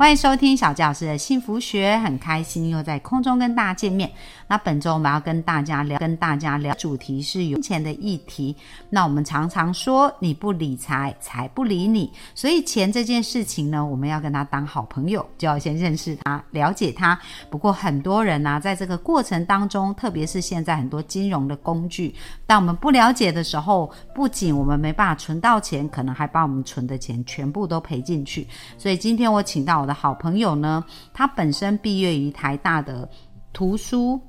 欢迎收听小纪老师的幸福学，很开心又在空中跟大家见面。那本周我们要跟大家聊，跟大家聊主题是金钱的议题。那我们常常说，你不理财，财不理你。所以钱这件事情呢，我们要跟他当好朋友，就要先认识他，了解他。不过很多人呢，在这个过程当中，特别是现在很多金融的工具，当我们不了解的时候，不仅我们没办法存到钱，可能还把我们存的钱全部都赔进去。所以今天我请到我好朋友呢，他本身毕业于台大的图书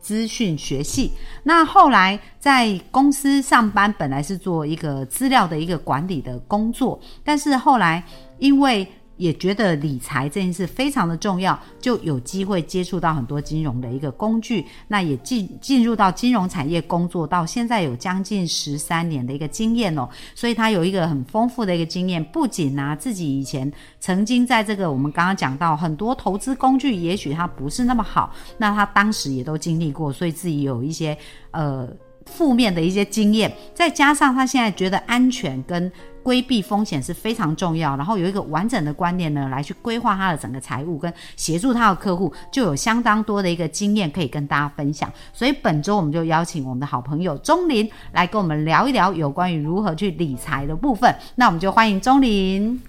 资讯学系，那后来在公司上班，本来是做一个资料的一个管理的工作，但是后来因为也觉得理财这件事非常的重要，就有机会接触到很多金融的一个工具，那也进进入到金融产业工作，到现在有将近十三年的一个经验哦，所以他有一个很丰富的一个经验，不仅拿自己以前曾经在这个我们刚刚讲到很多投资工具，也许它不是那么好，那他当时也都经历过，所以自己有一些呃负面的一些经验，再加上他现在觉得安全跟。规避风险是非常重要，然后有一个完整的观念呢，来去规划他的整个财务，跟协助他的客户，就有相当多的一个经验可以跟大家分享。所以本周我们就邀请我们的好朋友钟林来跟我们聊一聊有关于如何去理财的部分。那我们就欢迎钟林。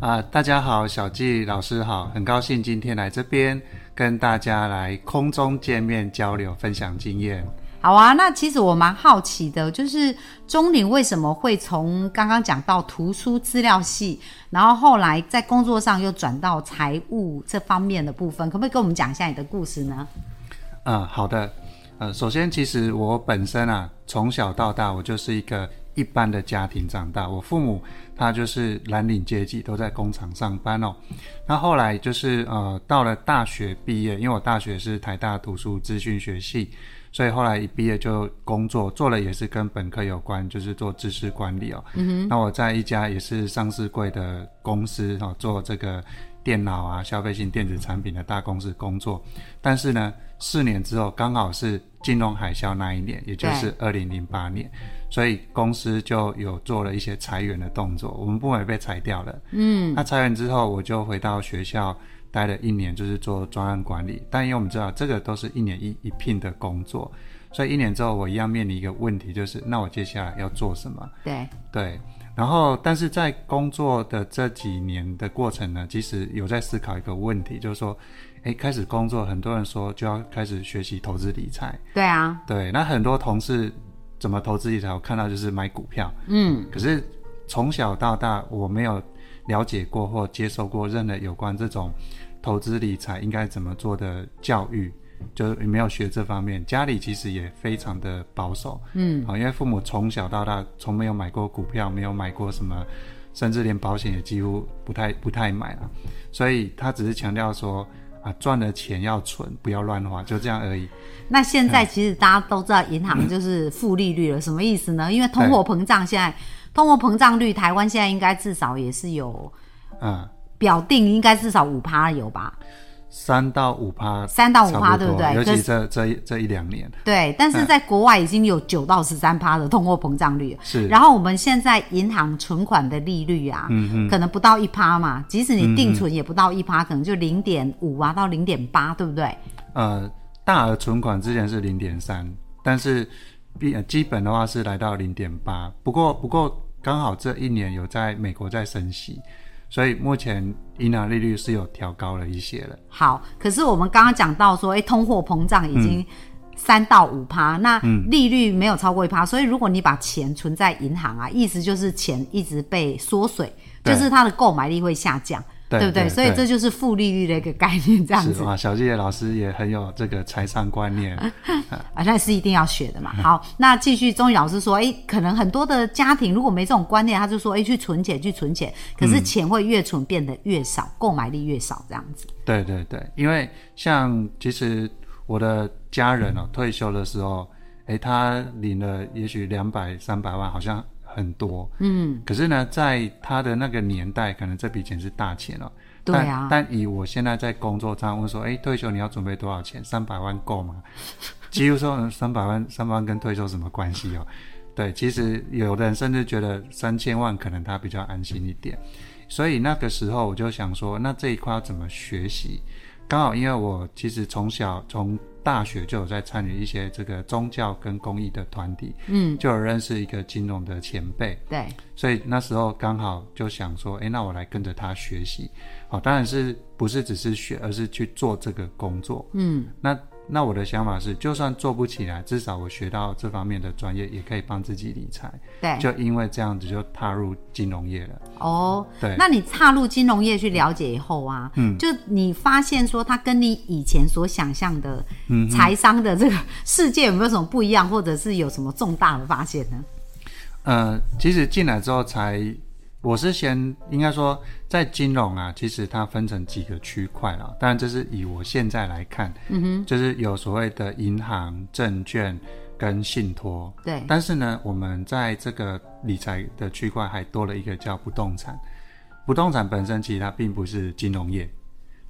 啊，大家好，小纪老师好，很高兴今天来这边跟大家来空中见面交流，分享经验。好啊，那其实我蛮好奇的，就是钟林为什么会从刚刚讲到图书资料系，然后后来在工作上又转到财务这方面的部分，可不可以跟我们讲一下你的故事呢？嗯，好的。呃，首先，其实我本身啊，从小到大我就是一个一般的家庭长大，我父母他就是蓝领阶级，都在工厂上班哦。那后来就是呃，到了大学毕业，因为我大学是台大图书资讯学系。所以后来一毕业就工作，做了也是跟本科有关，就是做知识管理哦。嗯哼。那我在一家也是上市柜的公司哦，做这个电脑啊、消费性电子产品的大公司工作。但是呢，四年之后刚好是金融海啸那一年，也就是二零零八年，所以公司就有做了一些裁员的动作，我们部门被裁掉了。嗯。那裁员之后，我就回到学校。待了一年，就是做专案管理，但因为我们知道这个都是一年一一聘的工作，所以一年之后我一样面临一个问题，就是那我接下来要做什么？对对，然后但是在工作的这几年的过程呢，其实有在思考一个问题，就是说，哎，开始工作，很多人说就要开始学习投资理财。对啊，对，那很多同事怎么投资理财？我看到就是买股票，嗯，可是从小到大我没有。了解过或接受过任何有关这种投资理财应该怎么做的教育，就没有学这方面。家里其实也非常的保守，嗯，好，因为父母从小到大从没有买过股票，没有买过什么，甚至连保险也几乎不太不太买了，所以他只是强调说啊，赚的钱要存，不要乱花，就这样而已。那现在其实大家都知道银行就是负利率了，什么意思呢？因为通货膨胀现在。通货膨胀率，台湾现在应该至少也是有，嗯，表定应该至少五趴有吧？三到五趴，三到五趴，对不对？尤其这这这一两年，对。但是在国外已经有九到十三趴的通货膨胀率，是。然后我们现在银行存款的利率啊，嗯嗯，可能不到一趴嘛，即使你定存也不到一趴，可能就零点五啊到零点八，对不对？呃，大额存款之前是零点三，但是比基本的话是来到零点八，不过不过。刚好这一年有在美国在升息，所以目前银行利率是有调高了一些了。好，可是我们刚刚讲到说，哎，通货膨胀已经三到五趴，那利率没有超过一趴，所以如果你把钱存在银行啊，意思就是钱一直被缩水，就是它的购买力会下降。对不对？所以这就是负利率的一个概念，这样子。啊，小季老师也很有这个财商观念，啊，那是一定要学的嘛。好，那继续，钟宇老师说，哎，可能很多的家庭如果没这种观念，他就说，哎，去存钱，去存钱，可是钱会越存变得越少，购买力越少，这样子。对对对，因为像其实我的家人哦，退休的时候，哎，他领了也许两百三百万，好像。很多，嗯，可是呢，在他的那个年代，可能这笔钱是大钱哦。对啊但但以我现在在工作上问说，哎，退休你要准备多少钱？三百万够吗？几乎说三百万，三百万跟退休什么关系哦？对，其实有的人甚至觉得三千万可能他比较安心一点，所以那个时候我就想说，那这一块要怎么学习？刚好因为我其实从小从大学就有在参与一些这个宗教跟公益的团体，嗯，就有认识一个金融的前辈，对，所以那时候刚好就想说，诶，那我来跟着他学习。好，当然是不是只是学，而是去做这个工作。嗯，那那我的想法是，就算做不起来，至少我学到这方面的专业，也可以帮自己理财。对，就因为这样子，就踏入金融业了。哦，对，那你踏入金融业去了解以后啊，嗯就你发现说它跟你以前所想象的嗯财商的这个世界有没有什么不一样，或者是有什么重大的发现呢？呃，其实进来之后才，我是先应该说，在金融啊，其实它分成几个区块啊。当然，这是以我现在来看，嗯哼，就是有所谓的银行、证券跟信托。对，但是呢，我们在这个理财的区块还多了一个叫不动产。不动产本身其实它并不是金融业，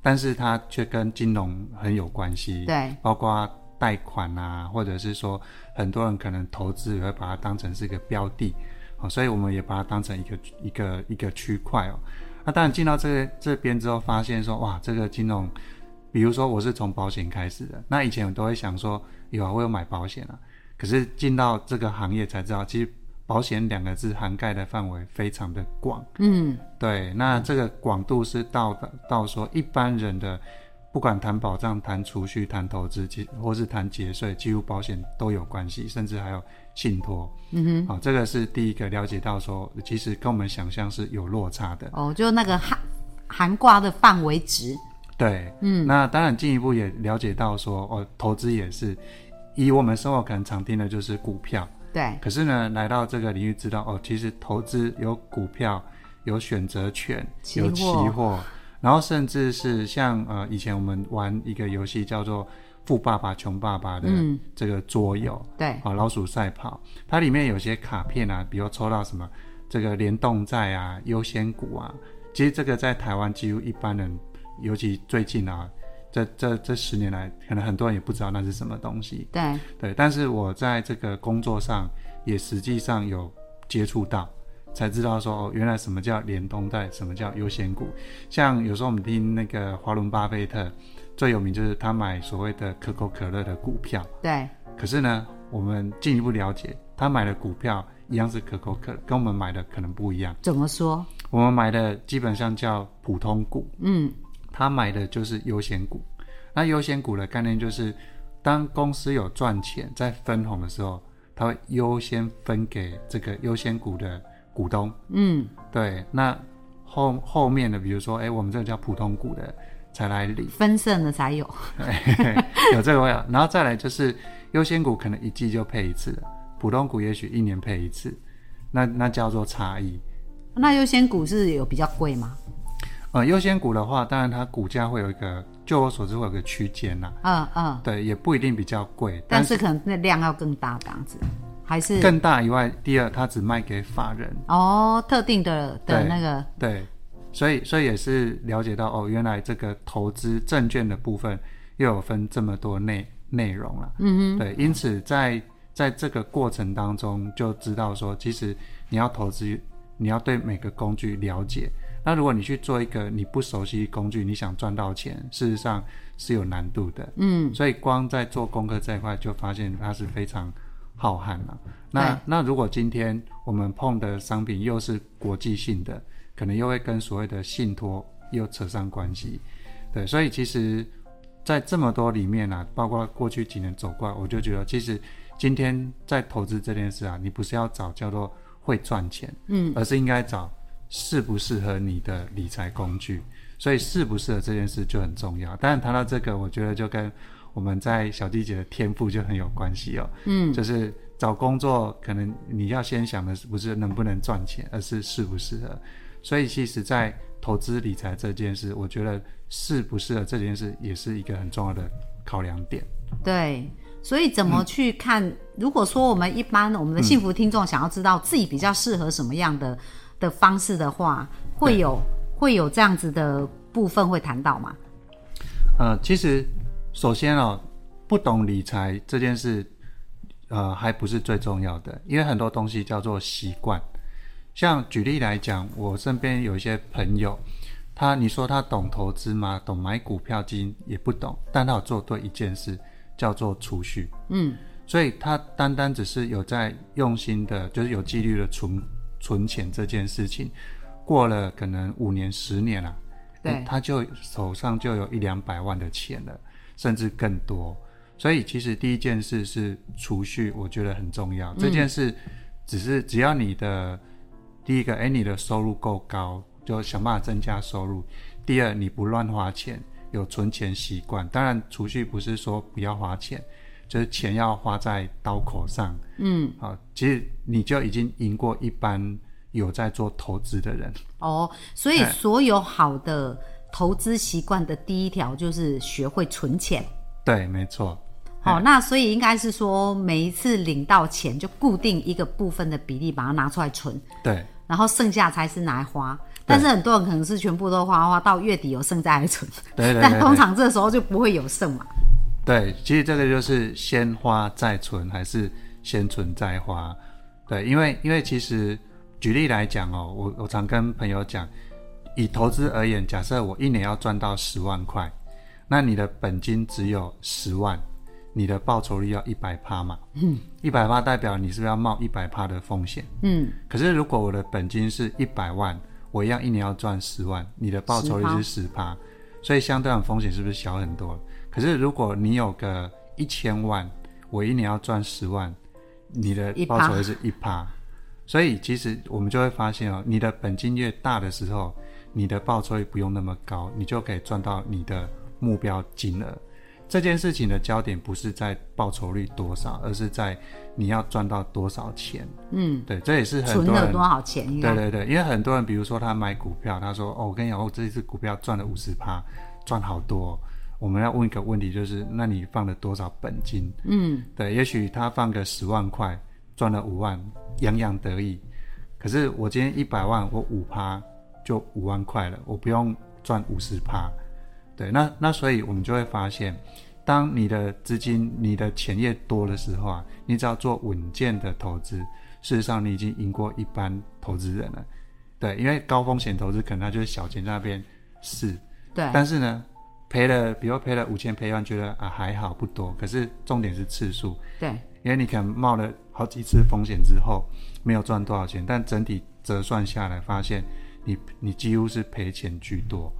但是它却跟金融很有关系。对，包括贷款啊，或者是说很多人可能投资也会把它当成是一个标的，哦，所以我们也把它当成一个一个一个区块哦。那当然进到这个这边之后，发现说哇，这个金融，比如说我是从保险开始的，那以前我都会想说有啊，我有买保险啊，可是进到这个行业才知道，其实保险两个字涵盖的范围非常的广。嗯，对，那这个广度是到的到说一般人的，不管谈保障、谈储蓄、谈投资，其或是谈节税，几乎保险都有关系，甚至还有信托。嗯哼。好、这个是第一个了解到说，其实跟我们想象是有落差的。哦，就那个涵涵挂的范围值，对，嗯，那当然进一步也了解到说，哦，投资也是，以我们生活可能常听的就是股票，对，可是呢，来到这个领域知道哦，其实投资有股票，有选择权，有期货货，然后甚至是像呃以前我们玩一个游戏叫做《富爸爸穷爸爸》的嗯这个桌游，对，啊、老鼠赛跑，它里面有些卡片啊，比如抽到什么这个联动债啊、优先股啊，其实这个在台湾几乎一般人，尤其最近啊，这这这十年来，可能很多人也不知道那是什么东西。对，对，但是我在这个工作上也实际上有接触到，才知道说哦，原来什么叫联动债，什么叫优先股。像有时候我们听那个华伦巴菲特最有名就是他买所谓的可口可乐的股票，对，可是呢，我们进一步了解，他买的股票一样是可口可乐，跟我们买的可能不一样。怎么说？我们买的基本上叫普通股，嗯，他买的就是优先股。那优先股的概念就是，当公司有赚钱在分红的时候，他会优先分给这个优先股的股东。嗯，对，那后后面的，比如说，哎，我们这个叫普通股的才来领，分散的才有，有这个味道。然后再来就是优先股可能一季就配一次了，普通股也许一年配一次，那那叫做差异。那优先股是有比较贵吗？呃，优先股的话，当然它股价会有一个，就我所知会有个区间呐，嗯嗯，对，也不一定比较贵，但但是可能那量要更大，这样子，还是更大以外，第二它只卖给法人，哦特定的的那个，对，所以所以也是了解到哦，原来这个投资证券的部分又有分这么多内内容了，嗯哼，对，因此在在这个过程当中就知道说，其实你要投资，你要对每个工具了解。那如果你去做一个你不熟悉工具，你想赚到钱，事实上是有难度的。嗯，所以光在做功课这一块，就发现它是非常浩瀚了。那那如果今天我们碰的商品又是国际性的，可能又会跟所谓的信托又扯上关系。对，所以其实，在这么多里面啊，包括过去几年走过来，我就觉得，其实今天在投资这件事啊，你不是要找叫做会赚钱，嗯，而是应该找适不适合你的理财工具。所以适不适合这件事就很重要。当然谈到这个，我觉得就跟我们在小弟姐的天赋就很有关系哦。嗯，就是找工作，可能你要先想的是不是能不能赚钱，而是适不适合。所以其实，在投资理财这件事，我觉得适不适合这件事也是一个很重要的考量点。对，所以怎么去看？如果说我们一般我们的幸福听众想要知道自己比较适合什么样的的方式的话，会有会有这样子的部分会谈到吗？呃，其实首先哦，不懂理财这件事，呃，还不是最重要的，因为很多东西叫做习惯。像举例来讲，我身边有一些朋友，他你说他懂投资吗？懂买股票基金也不懂，但他有做对一件事，叫做储蓄。嗯，所以他单单只是有在用心的，就是有纪律的存存钱这件事情，过了可能五年、十年了。对，他就手上就有一两百万的钱了，甚至更多。所以其实第一件事是储蓄，我觉得很重要。这件事只是只要你的第一个，哎，你的收入够高，就想办法增加收入。第二，你不乱花钱，有存钱习惯。当然，储蓄不是说不要花钱，就是钱要花在刀口上。嗯，好，其实你就已经赢过一般。有在做投资的人哦，所以所有好的投资习惯的第一条就是学会存钱。对，没错。好，那所以应该是说，每一次领到钱就固定一个部分的比例，把它拿出来存。对。然后剩下才是拿来花，但是很多人可能是全部都花花到月底有剩再来存。对对。但通常这时候就不会有剩嘛。对，其实这个就是先花再存，还是先存再花？对，因为因为其实。举例来讲哦，我我常跟朋友讲，以投资而言，假设我一年要赚到十万块，那你的本金只有十万，你的报酬率要一百趴嘛？嗯，一百趴代表你是不是要冒一百趴的风险？嗯，可是如果我的本金是一百万，我一样一年要赚十万，你的报酬率是十趴，所以相对的风险是不是小很多？可是如果你有个一千万，我一年要赚十万，你的报酬率是一趴。所以其实我们就会发现哦，你的本金越大的时候，你的报酬率不用那么高，你就可以赚到你的目标金额。这件事情的焦点不是在报酬率多少，而是在你要赚到多少钱。嗯，对，这也是很多人多少钱？对对对，因为很多人，比如说他买股票，他说：“哦，我跟你讲，我这一次股票赚了五十趴，赚好多。”我们要问一个问题，就是那你放了多少本金？嗯，对，也许他放个十万块，赚了五万。洋洋得意，可是我今天一百万，我五趴就五万块了，我不用赚五十趴，对，那那所以我们就会发现，当你的资金、你的钱越多的时候啊，你只要做稳健的投资，事实上你已经赢过一般投资人了，对，因为高风险投资可能他就是小钱在那边试，对，但是呢，赔了，比如赔了五千，赔完觉得啊还好不多，可是重点是次数，对，因为你可能冒了。好几次风险之后，没有赚多少钱，但整体折算下来，发现你你几乎是赔钱居多。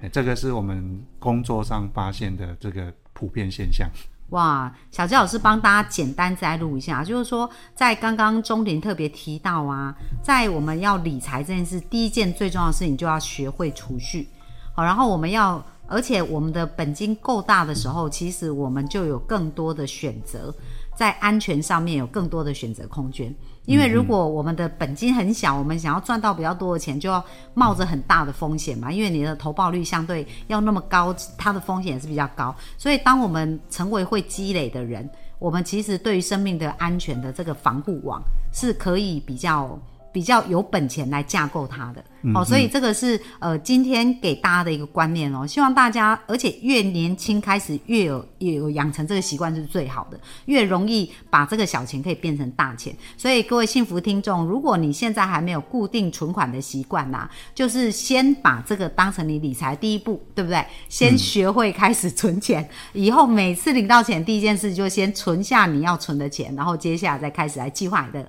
哎，这个是我们工作上发现的这个普遍现象。哇，小杰老师帮大家简单摘录一下，就是说，在刚刚钟林特别提到啊，在我们要理财这件事，第一件最重要的事情就要学会储蓄。好，然后我们要，而且我们的本金够大的时候，其实我们就有更多的选择。在安全上面有更多的选择空间，因为如果我们的本金很小，我们想要赚到比较多的钱，就要冒着很大的风险嘛。因为你的投报率相对要那么高，它的风险也是比较高。所以，当我们成为会积累的人，我们其实对于生命的安全的这个防护网是可以比较。比较有本钱来架构它的，哦，所以这个是呃今天给大家的一个观念哦，希望大家而且越年轻开始越有越有养成这个习惯是最好的，越容易把这个小钱可以变成大钱。所以各位幸福听众，如果你现在还没有固定存款的习惯呐，就是先把这个当成你理财第一步，对不对？先学会开始存钱，以后每次领到钱第一件事就先存下你要存的钱，然后接下来再开始来计划你的。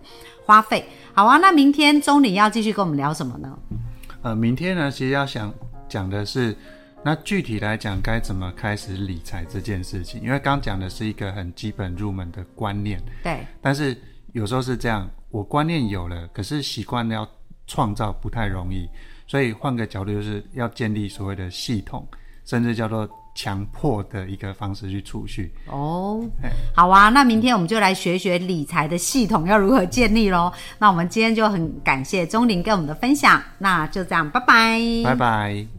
花费好啊，那明天钟理要继续跟我们聊什么呢？呃，明天呢，其实要想讲的是，那具体来讲该怎么开始理财这件事情，因为刚讲的是一个很基本入门的观念，对。但是有时候是这样，我观念有了，可是习惯要创造不太容易，所以换个角度，就是要建立所谓的系统，甚至叫做。强迫的一个方式去储蓄哦，好啊，那明天我们就来学学理财的系统要如何建立喽。那我们今天就很感谢钟林跟我们的分享，那就这样，拜拜，拜拜。